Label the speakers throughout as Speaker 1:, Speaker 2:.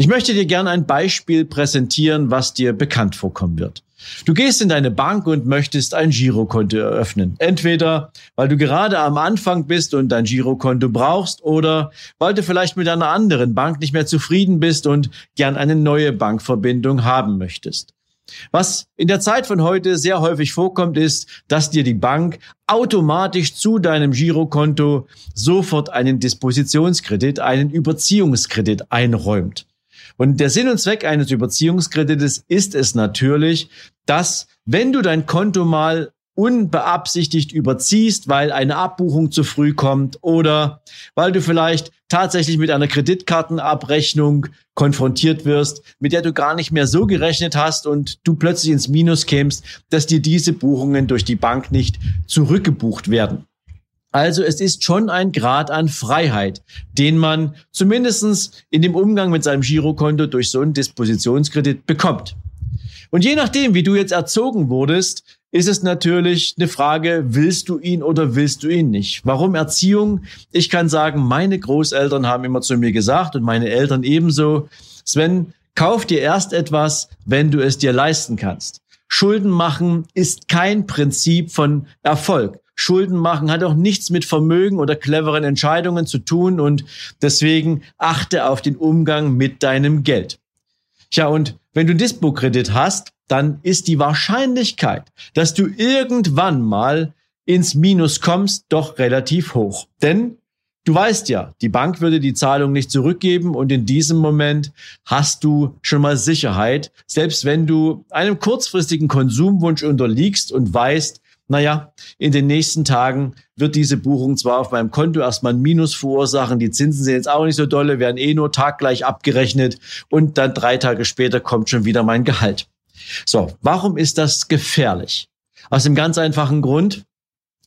Speaker 1: Ich möchte dir gerne ein Beispiel präsentieren, was dir bekannt vorkommen wird. Du gehst in deine Bank und möchtest ein Girokonto eröffnen. Entweder weil du gerade am Anfang bist und dein Girokonto brauchst oder weil du vielleicht mit einer anderen Bank nicht mehr zufrieden bist und gern eine neue Bankverbindung haben möchtest. Was in der Zeit von heute sehr häufig vorkommt, ist, dass dir die Bank automatisch zu deinem Girokonto sofort einen Dispositionskredit, einen Überziehungskredit einräumt. Und der Sinn und Zweck eines Überziehungskredites ist es natürlich, dass wenn du dein Konto mal unbeabsichtigt überziehst, weil eine Abbuchung zu früh kommt oder weil du vielleicht tatsächlich mit einer Kreditkartenabrechnung konfrontiert wirst, mit der du gar nicht mehr so gerechnet hast und du plötzlich ins Minus kämst, dass dir diese Buchungen durch die Bank nicht zurückgebucht werden. Also es ist schon ein Grad an Freiheit, den man zumindestens in dem Umgang mit seinem Girokonto durch so einen Dispositionskredit bekommt. Und je nachdem, wie du jetzt erzogen wurdest, ist es natürlich eine Frage, willst du ihn oder willst du ihn nicht? Warum Erziehung? Ich kann sagen, meine Großeltern haben immer zu mir gesagt und meine Eltern ebenso, Sven, kauf dir erst etwas, wenn du es dir leisten kannst. Schulden machen ist kein Prinzip von Erfolg. Schulden machen hat auch nichts mit Vermögen oder cleveren Entscheidungen zu tun und deswegen achte auf den Umgang mit deinem Geld. Tja, und wenn du Dispo-Kredit hast, dann ist die Wahrscheinlichkeit, dass du irgendwann mal ins Minus kommst, doch relativ hoch. Denn du weißt ja, die Bank würde die Zahlung nicht zurückgeben und in diesem Moment hast du schon mal Sicherheit, selbst wenn du einem kurzfristigen Konsumwunsch unterliegst und weißt, naja, in den nächsten Tagen wird diese Buchung zwar auf meinem Konto erstmal ein Minus verursachen, die Zinsen sind jetzt auch nicht so dolle, werden eh nur taggleich abgerechnet und dann drei Tage später kommt schon wieder mein Gehalt. So, warum ist das gefährlich? Aus dem ganz einfachen Grund,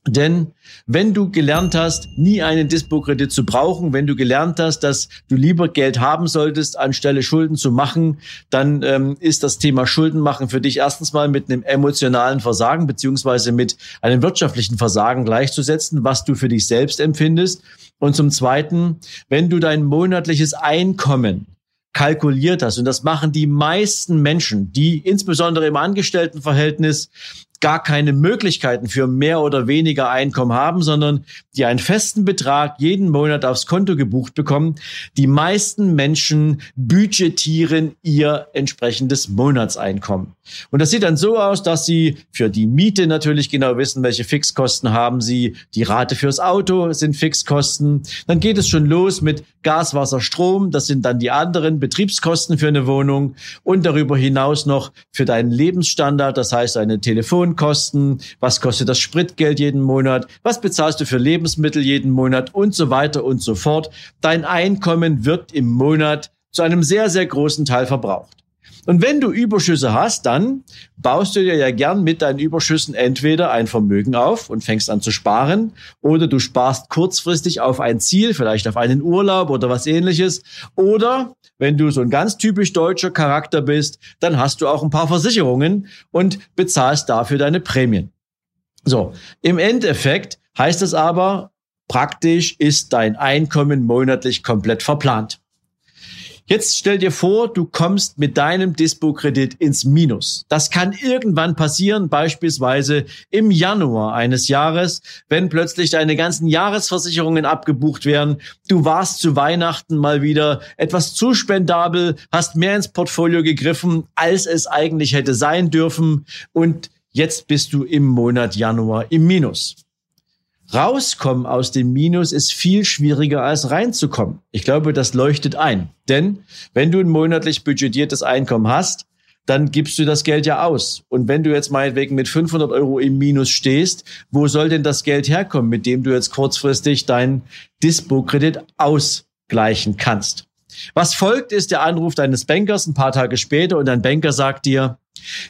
Speaker 1: denn wenn du gelernt hast, nie einen Dispo-Kredit zu brauchen, wenn du gelernt hast, dass du lieber Geld haben solltest, anstelle Schulden zu machen, dann ähm, ist das Thema Schulden machen für dich erstens mal mit einem emotionalen Versagen beziehungsweise mit einem wirtschaftlichen Versagen gleichzusetzen, was du für dich selbst empfindest. Und zum Zweiten, wenn du dein monatliches Einkommen kalkuliert hast. Und das machen die meisten Menschen, die insbesondere im Angestelltenverhältnis gar keine Möglichkeiten für mehr oder weniger Einkommen haben, sondern die einen festen Betrag jeden Monat aufs Konto gebucht bekommen. Die meisten Menschen budgetieren ihr entsprechendes Monatseinkommen. Und das sieht dann so aus, dass sie für die Miete natürlich genau wissen, welche Fixkosten haben sie. Die Rate fürs Auto sind Fixkosten. Dann geht es schon los mit Gas, Wasser, Strom. Das sind dann die anderen Betriebskosten für eine Wohnung. Und darüber hinaus noch für deinen Lebensstandard. Das heißt, eine Telefon Lohnkosten, was kostet das Spritgeld jeden Monat, was bezahlst du für Lebensmittel jeden Monat und so weiter und so fort. Dein Einkommen wird im Monat zu einem sehr, sehr großen Teil verbraucht. Und wenn du Überschüsse hast, dann baust du dir ja gern mit deinen Überschüssen entweder ein Vermögen auf und fängst an zu sparen oder du sparst kurzfristig auf ein Ziel, vielleicht auf einen Urlaub oder was ähnliches. Oder wenn du so ein ganz typisch deutscher Charakter bist, dann hast du auch ein paar Versicherungen und bezahlst dafür deine Prämien. So, im Endeffekt heißt es aber, praktisch ist dein Einkommen monatlich komplett verplant. Jetzt stell dir vor, du kommst mit deinem Dispo-Kredit ins Minus. Das kann irgendwann passieren, beispielsweise im Januar eines Jahres, wenn plötzlich deine ganzen Jahresversicherungen abgebucht werden. Du warst zu Weihnachten mal wieder etwas zu spendabel, hast mehr ins Portfolio gegriffen, als es eigentlich hätte sein dürfen und jetzt bist du im Monat Januar im Minus. Rauskommen aus dem Minus ist viel schwieriger als reinzukommen. Ich glaube, das leuchtet ein. Denn wenn du ein monatlich budgetiertes Einkommen hast, dann gibst du das Geld ja aus. Und wenn du jetzt meinetwegen mit 500 Euro im Minus stehst, wo soll denn das Geld herkommen, mit dem du jetzt kurzfristig deinen Dispo-Kredit ausgleichen kannst? Was folgt, ist der Anruf deines Bankers ein paar Tage später und dein Banker sagt dir,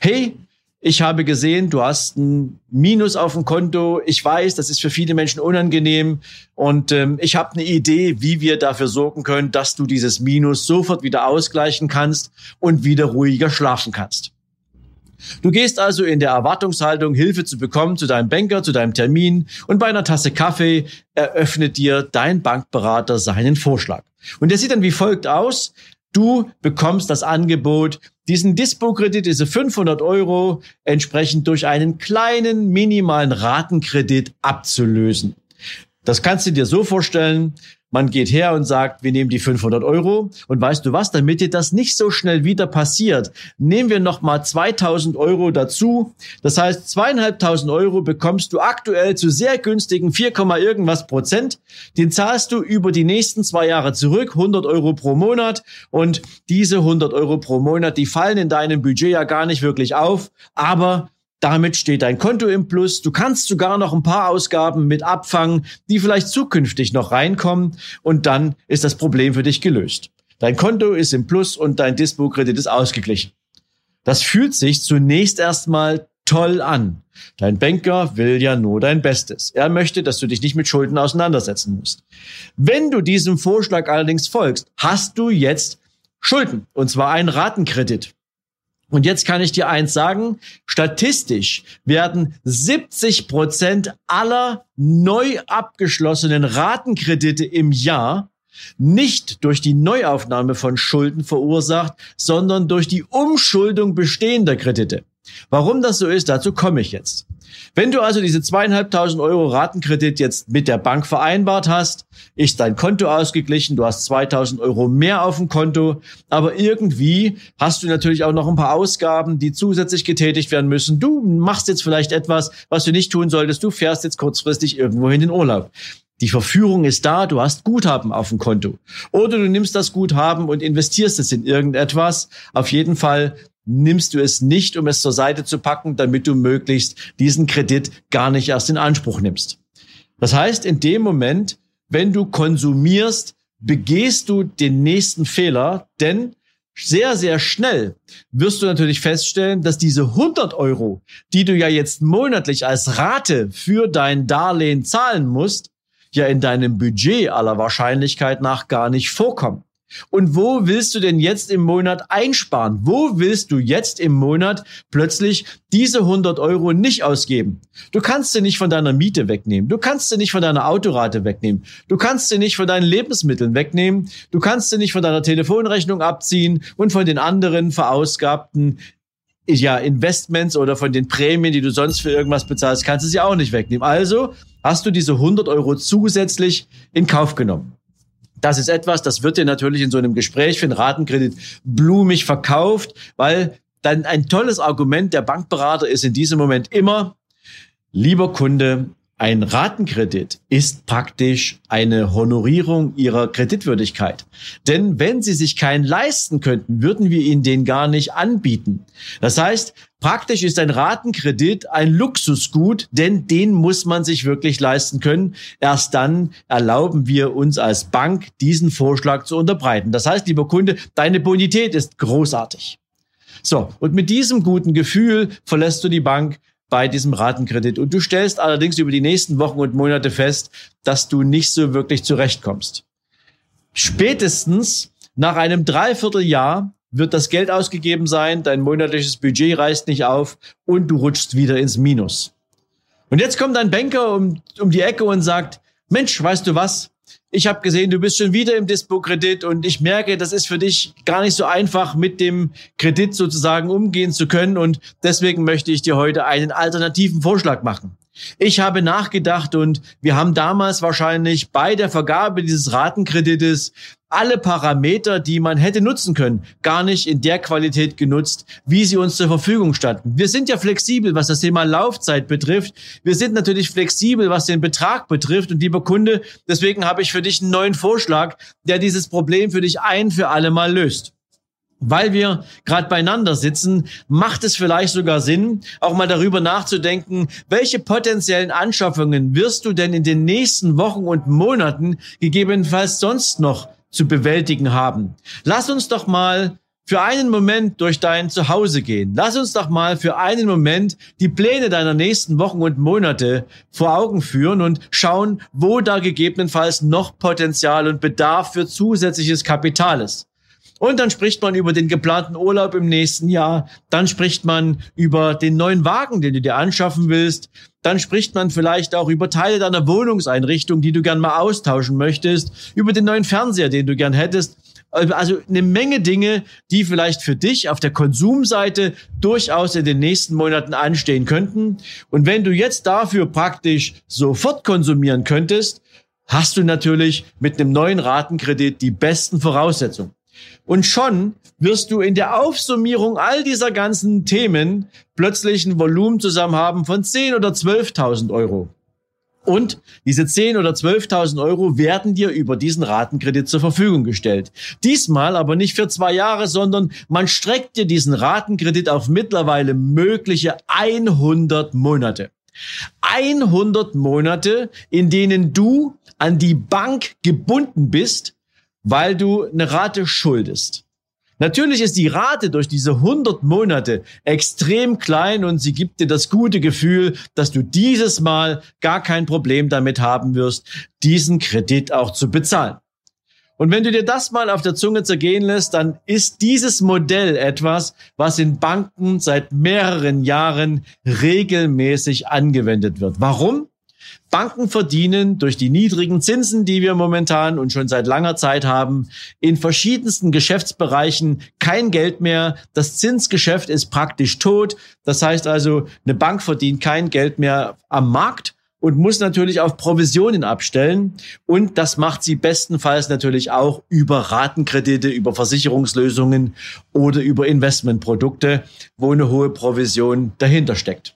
Speaker 1: hey, ich habe gesehen, du hast ein Minus auf dem Konto. Ich weiß, das ist für viele Menschen unangenehm. Und ähm, ich habe eine Idee, wie wir dafür sorgen können, dass du dieses Minus sofort wieder ausgleichen kannst und wieder ruhiger schlafen kannst. Du gehst also in der Erwartungshaltung, Hilfe zu bekommen zu deinem Banker, zu deinem Termin und bei einer Tasse Kaffee eröffnet dir dein Bankberater seinen Vorschlag. Und der sieht dann wie folgt aus. Du bekommst das Angebot, diesen Dispo-Kredit, diese 500 Euro, entsprechend durch einen kleinen, minimalen Ratenkredit abzulösen. Das kannst du dir so vorstellen, man geht her und sagt, wir nehmen die 500 Euro und weißt du was, damit dir das nicht so schnell wieder passiert, nehmen wir nochmal 2000 Euro dazu. Das heißt, zweieinhalbtausend Euro bekommst du aktuell zu sehr günstigen 4, irgendwas Prozent. Den zahlst du über die nächsten zwei Jahre zurück, 100 Euro pro Monat und diese 100 Euro pro Monat, die fallen in deinem Budget ja gar nicht wirklich auf, aber damit steht dein Konto im Plus. Du kannst sogar noch ein paar Ausgaben mit abfangen, die vielleicht zukünftig noch reinkommen. Und dann ist das Problem für dich gelöst. Dein Konto ist im Plus und dein Dispo-Kredit ist ausgeglichen. Das fühlt sich zunächst erstmal toll an. Dein Banker will ja nur dein Bestes. Er möchte, dass du dich nicht mit Schulden auseinandersetzen musst. Wenn du diesem Vorschlag allerdings folgst, hast du jetzt Schulden. Und zwar einen Ratenkredit. Und jetzt kann ich dir eins sagen, statistisch werden 70 Prozent aller neu abgeschlossenen Ratenkredite im Jahr nicht durch die Neuaufnahme von Schulden verursacht, sondern durch die Umschuldung bestehender Kredite. Warum das so ist, dazu komme ich jetzt. Wenn du also diese zweieinhalbtausend Euro Ratenkredit jetzt mit der Bank vereinbart hast, ist dein Konto ausgeglichen, du hast 2000 Euro mehr auf dem Konto, aber irgendwie hast du natürlich auch noch ein paar Ausgaben, die zusätzlich getätigt werden müssen. Du machst jetzt vielleicht etwas, was du nicht tun solltest. Du fährst jetzt kurzfristig irgendwo in den Urlaub. Die Verführung ist da, du hast Guthaben auf dem Konto. Oder du nimmst das Guthaben und investierst es in irgendetwas. Auf jeden Fall nimmst du es nicht, um es zur Seite zu packen, damit du möglichst diesen Kredit gar nicht erst in Anspruch nimmst. Das heißt, in dem Moment, wenn du konsumierst, begehst du den nächsten Fehler, denn sehr, sehr schnell wirst du natürlich feststellen, dass diese 100 Euro, die du ja jetzt monatlich als Rate für dein Darlehen zahlen musst, ja in deinem Budget aller Wahrscheinlichkeit nach gar nicht vorkommen. Und wo willst du denn jetzt im Monat einsparen? Wo willst du jetzt im Monat plötzlich diese 100 Euro nicht ausgeben? Du kannst sie nicht von deiner Miete wegnehmen. Du kannst sie nicht von deiner Autorate wegnehmen. Du kannst sie nicht von deinen Lebensmitteln wegnehmen. Du kannst sie nicht von deiner Telefonrechnung abziehen und von den anderen verausgabten ja, Investments oder von den Prämien, die du sonst für irgendwas bezahlst, kannst du sie auch nicht wegnehmen. Also hast du diese 100 Euro zusätzlich in Kauf genommen. Das ist etwas, das wird dir natürlich in so einem Gespräch für einen Ratenkredit blumig verkauft, weil dann ein tolles Argument der Bankberater ist in diesem Moment immer, lieber Kunde, ein Ratenkredit ist praktisch eine Honorierung ihrer Kreditwürdigkeit. Denn wenn sie sich keinen leisten könnten, würden wir ihnen den gar nicht anbieten. Das heißt, praktisch ist ein Ratenkredit ein Luxusgut, denn den muss man sich wirklich leisten können. Erst dann erlauben wir uns als Bank, diesen Vorschlag zu unterbreiten. Das heißt, lieber Kunde, deine Bonität ist großartig. So, und mit diesem guten Gefühl verlässt du die Bank, bei diesem Ratenkredit. Und du stellst allerdings über die nächsten Wochen und Monate fest, dass du nicht so wirklich zurechtkommst. Spätestens nach einem Dreivierteljahr wird das Geld ausgegeben sein, dein monatliches Budget reißt nicht auf und du rutschst wieder ins Minus. Und jetzt kommt ein Banker um, um die Ecke und sagt, Mensch, weißt du was? Ich habe gesehen, du bist schon wieder im Dispo-Kredit und ich merke, das ist für dich gar nicht so einfach, mit dem Kredit sozusagen umgehen zu können und deswegen möchte ich dir heute einen alternativen Vorschlag machen. Ich habe nachgedacht und wir haben damals wahrscheinlich bei der Vergabe dieses Ratenkredites alle Parameter, die man hätte nutzen können, gar nicht in der Qualität genutzt, wie sie uns zur Verfügung standen. Wir sind ja flexibel, was das Thema Laufzeit betrifft. Wir sind natürlich flexibel, was den Betrag betrifft. Und lieber Kunde, deswegen habe ich für dich einen neuen Vorschlag, der dieses Problem für dich ein für alle Mal löst weil wir gerade beieinander sitzen, macht es vielleicht sogar Sinn, auch mal darüber nachzudenken, welche potenziellen Anschaffungen wirst du denn in den nächsten Wochen und Monaten gegebenenfalls sonst noch zu bewältigen haben. Lass uns doch mal für einen Moment durch dein Zuhause gehen. Lass uns doch mal für einen Moment die Pläne deiner nächsten Wochen und Monate vor Augen führen und schauen, wo da gegebenenfalls noch Potenzial und Bedarf für zusätzliches Kapital ist. Und dann spricht man über den geplanten Urlaub im nächsten Jahr. Dann spricht man über den neuen Wagen, den du dir anschaffen willst. Dann spricht man vielleicht auch über Teile deiner Wohnungseinrichtung, die du gern mal austauschen möchtest. Über den neuen Fernseher, den du gern hättest. Also eine Menge Dinge, die vielleicht für dich auf der Konsumseite durchaus in den nächsten Monaten anstehen könnten. Und wenn du jetzt dafür praktisch sofort konsumieren könntest, hast du natürlich mit einem neuen Ratenkredit die besten Voraussetzungen. Und schon wirst du in der Aufsummierung all dieser ganzen Themen plötzlich ein Volumen zusammen haben von 10 oder 12.000 Euro. Und diese 10 oder 12.000 Euro werden dir über diesen Ratenkredit zur Verfügung gestellt. Diesmal aber nicht für zwei Jahre, sondern man streckt dir diesen Ratenkredit auf mittlerweile mögliche 100 Monate. 100 Monate, in denen du an die Bank gebunden bist weil du eine Rate schuldest. Natürlich ist die Rate durch diese 100 Monate extrem klein und sie gibt dir das gute Gefühl, dass du dieses Mal gar kein Problem damit haben wirst, diesen Kredit auch zu bezahlen. Und wenn du dir das mal auf der Zunge zergehen lässt, dann ist dieses Modell etwas, was in Banken seit mehreren Jahren regelmäßig angewendet wird. Warum? Banken verdienen durch die niedrigen Zinsen, die wir momentan und schon seit langer Zeit haben, in verschiedensten Geschäftsbereichen kein Geld mehr. Das Zinsgeschäft ist praktisch tot. Das heißt also, eine Bank verdient kein Geld mehr am Markt und muss natürlich auf Provisionen abstellen. Und das macht sie bestenfalls natürlich auch über Ratenkredite, über Versicherungslösungen oder über Investmentprodukte, wo eine hohe Provision dahinter steckt.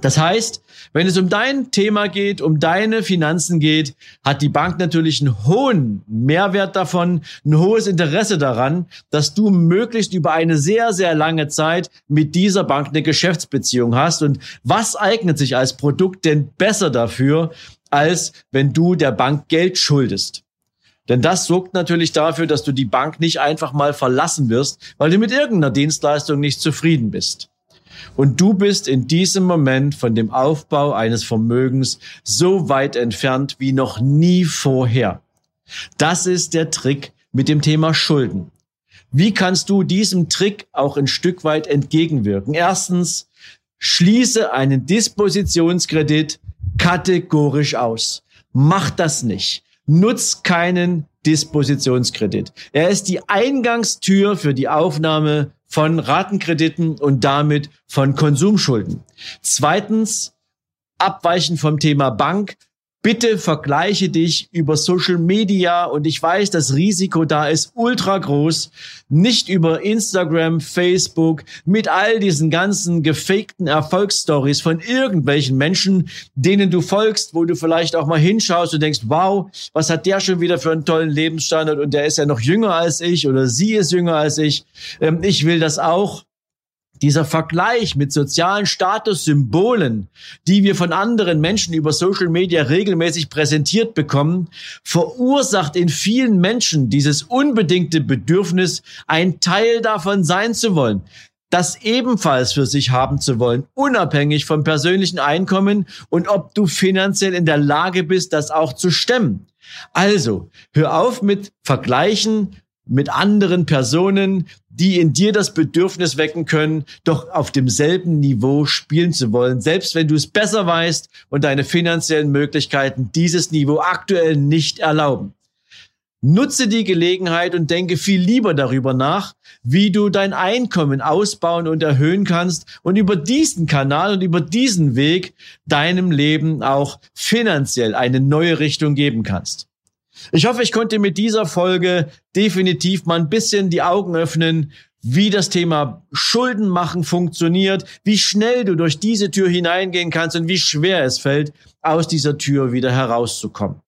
Speaker 1: Das heißt, wenn es um dein Thema geht, um deine Finanzen geht, hat die Bank natürlich einen hohen Mehrwert davon, ein hohes Interesse daran, dass du möglichst über eine sehr, sehr lange Zeit mit dieser Bank eine Geschäftsbeziehung hast. Und was eignet sich als Produkt denn besser dafür, als wenn du der Bank Geld schuldest? Denn das sorgt natürlich dafür, dass du die Bank nicht einfach mal verlassen wirst, weil du mit irgendeiner Dienstleistung nicht zufrieden bist. Und du bist in diesem Moment von dem Aufbau eines Vermögens so weit entfernt wie noch nie vorher. Das ist der Trick mit dem Thema Schulden. Wie kannst du diesem Trick auch ein Stück weit entgegenwirken? Erstens, schließe einen Dispositionskredit kategorisch aus. Mach das nicht. Nutz keinen Dispositionskredit. Er ist die Eingangstür für die Aufnahme von Ratenkrediten und damit von Konsumschulden. Zweitens, abweichen vom Thema Bank. Bitte vergleiche dich über Social Media und ich weiß, das Risiko da ist ultra groß. Nicht über Instagram, Facebook, mit all diesen ganzen gefakten Erfolgsstories von irgendwelchen Menschen, denen du folgst, wo du vielleicht auch mal hinschaust und denkst, wow, was hat der schon wieder für einen tollen Lebensstandard und der ist ja noch jünger als ich oder sie ist jünger als ich. Ähm, ich will das auch dieser Vergleich mit sozialen Statussymbolen, die wir von anderen Menschen über Social Media regelmäßig präsentiert bekommen, verursacht in vielen Menschen dieses unbedingte Bedürfnis, ein Teil davon sein zu wollen das ebenfalls für sich haben zu wollen, unabhängig vom persönlichen Einkommen und ob du finanziell in der Lage bist, das auch zu stemmen. Also, hör auf mit Vergleichen, mit anderen Personen, die in dir das Bedürfnis wecken können, doch auf demselben Niveau spielen zu wollen, selbst wenn du es besser weißt und deine finanziellen Möglichkeiten dieses Niveau aktuell nicht erlauben. Nutze die Gelegenheit und denke viel lieber darüber nach, wie du dein Einkommen ausbauen und erhöhen kannst und über diesen Kanal und über diesen Weg deinem Leben auch finanziell eine neue Richtung geben kannst. Ich hoffe, ich konnte mit dieser Folge definitiv mal ein bisschen die Augen öffnen, wie das Thema Schulden machen funktioniert, wie schnell du durch diese Tür hineingehen kannst und wie schwer es fällt, aus dieser Tür wieder herauszukommen.